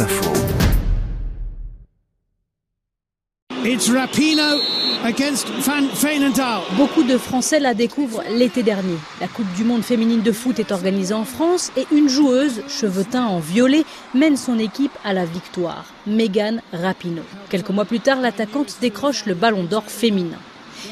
Info. It's Rapino against Van. Beaucoup de Français la découvrent l'été dernier. La Coupe du Monde féminine de foot est organisée en France et une joueuse, cheveux teints en violet, mène son équipe à la victoire. Megan Rapino. Quelques mois plus tard, l'attaquante décroche le ballon d'or féminin.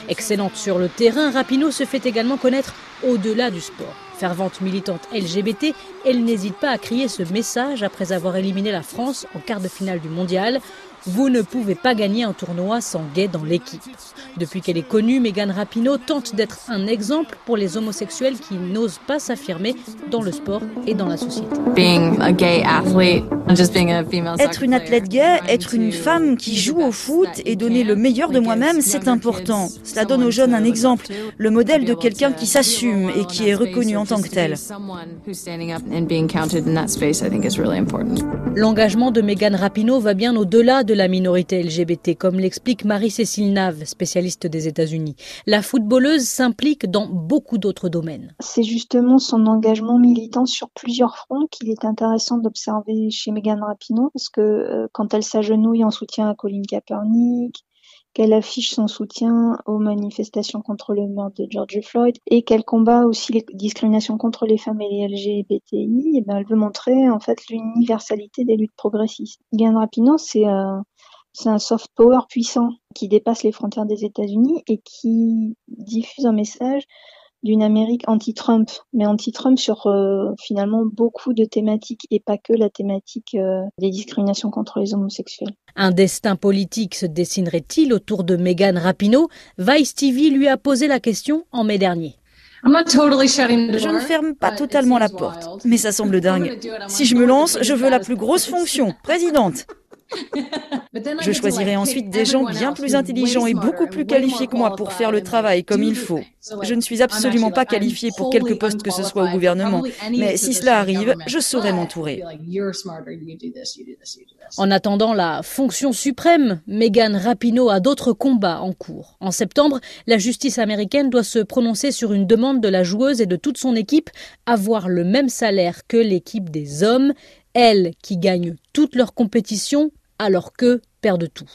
Excellente sur le terrain, Rapino se fait également connaître au-delà du sport. Fervente militante LGBT, elle n'hésite pas à crier ce message après avoir éliminé la France en quart de finale du mondial. Vous ne pouvez pas gagner un tournoi sans gay dans l'équipe. Depuis qu'elle est connue, Megan Rapinoe tente d'être un exemple pour les homosexuels qui n'osent pas s'affirmer dans le sport et dans la société. Être une athlète gay, être une femme qui joue au foot et donner le meilleur de moi-même, c'est important. Cela donne aux jeunes un exemple, le modèle de quelqu'un qui s'assume et qui est reconnu en tant que tel. L'engagement de Megan Rapinoe va bien au-delà de la minorité LGBT, comme l'explique Marie-Cécile Nave, spécialiste des États-Unis. La footballeuse s'implique dans beaucoup d'autres domaines. C'est justement son engagement militant sur plusieurs fronts qu'il est intéressant d'observer chez Megan Rapinoe, parce que euh, quand elle s'agenouille en soutien à Colin Kaepernick, qu'elle affiche son soutien aux manifestations contre le meurtre de George Floyd et qu'elle combat aussi les discriminations contre les femmes et les LGBTI, et ben elle veut montrer en fait l'universalité des luttes progressistes. Megan Rapinoe, c'est euh, c'est un soft power puissant qui dépasse les frontières des États-Unis et qui diffuse un message d'une Amérique anti-Trump, mais anti-Trump sur euh, finalement beaucoup de thématiques et pas que la thématique euh, des discriminations contre les homosexuels. Un destin politique se dessinerait-il autour de Megan Rapinoe? Vice TV lui a posé la question en mai dernier. Je ne ferme pas totalement la porte, mais ça semble dingue. Si je me lance, je veux la plus grosse fonction, présidente. Je choisirai ensuite des gens bien plus intelligents et beaucoup plus qualifiés que moi pour faire le travail comme il faut. Je ne suis absolument pas qualifiée pour quelque poste que ce soit au gouvernement, mais si cela arrive, je saurai m'entourer. En attendant la fonction suprême, Megan Rapinoe a d'autres combats en cours. En septembre, la justice américaine doit se prononcer sur une demande de la joueuse et de toute son équipe avoir le même salaire que l'équipe des hommes, elles qui gagnent toutes leurs compétitions alors qu'eux perdent tout.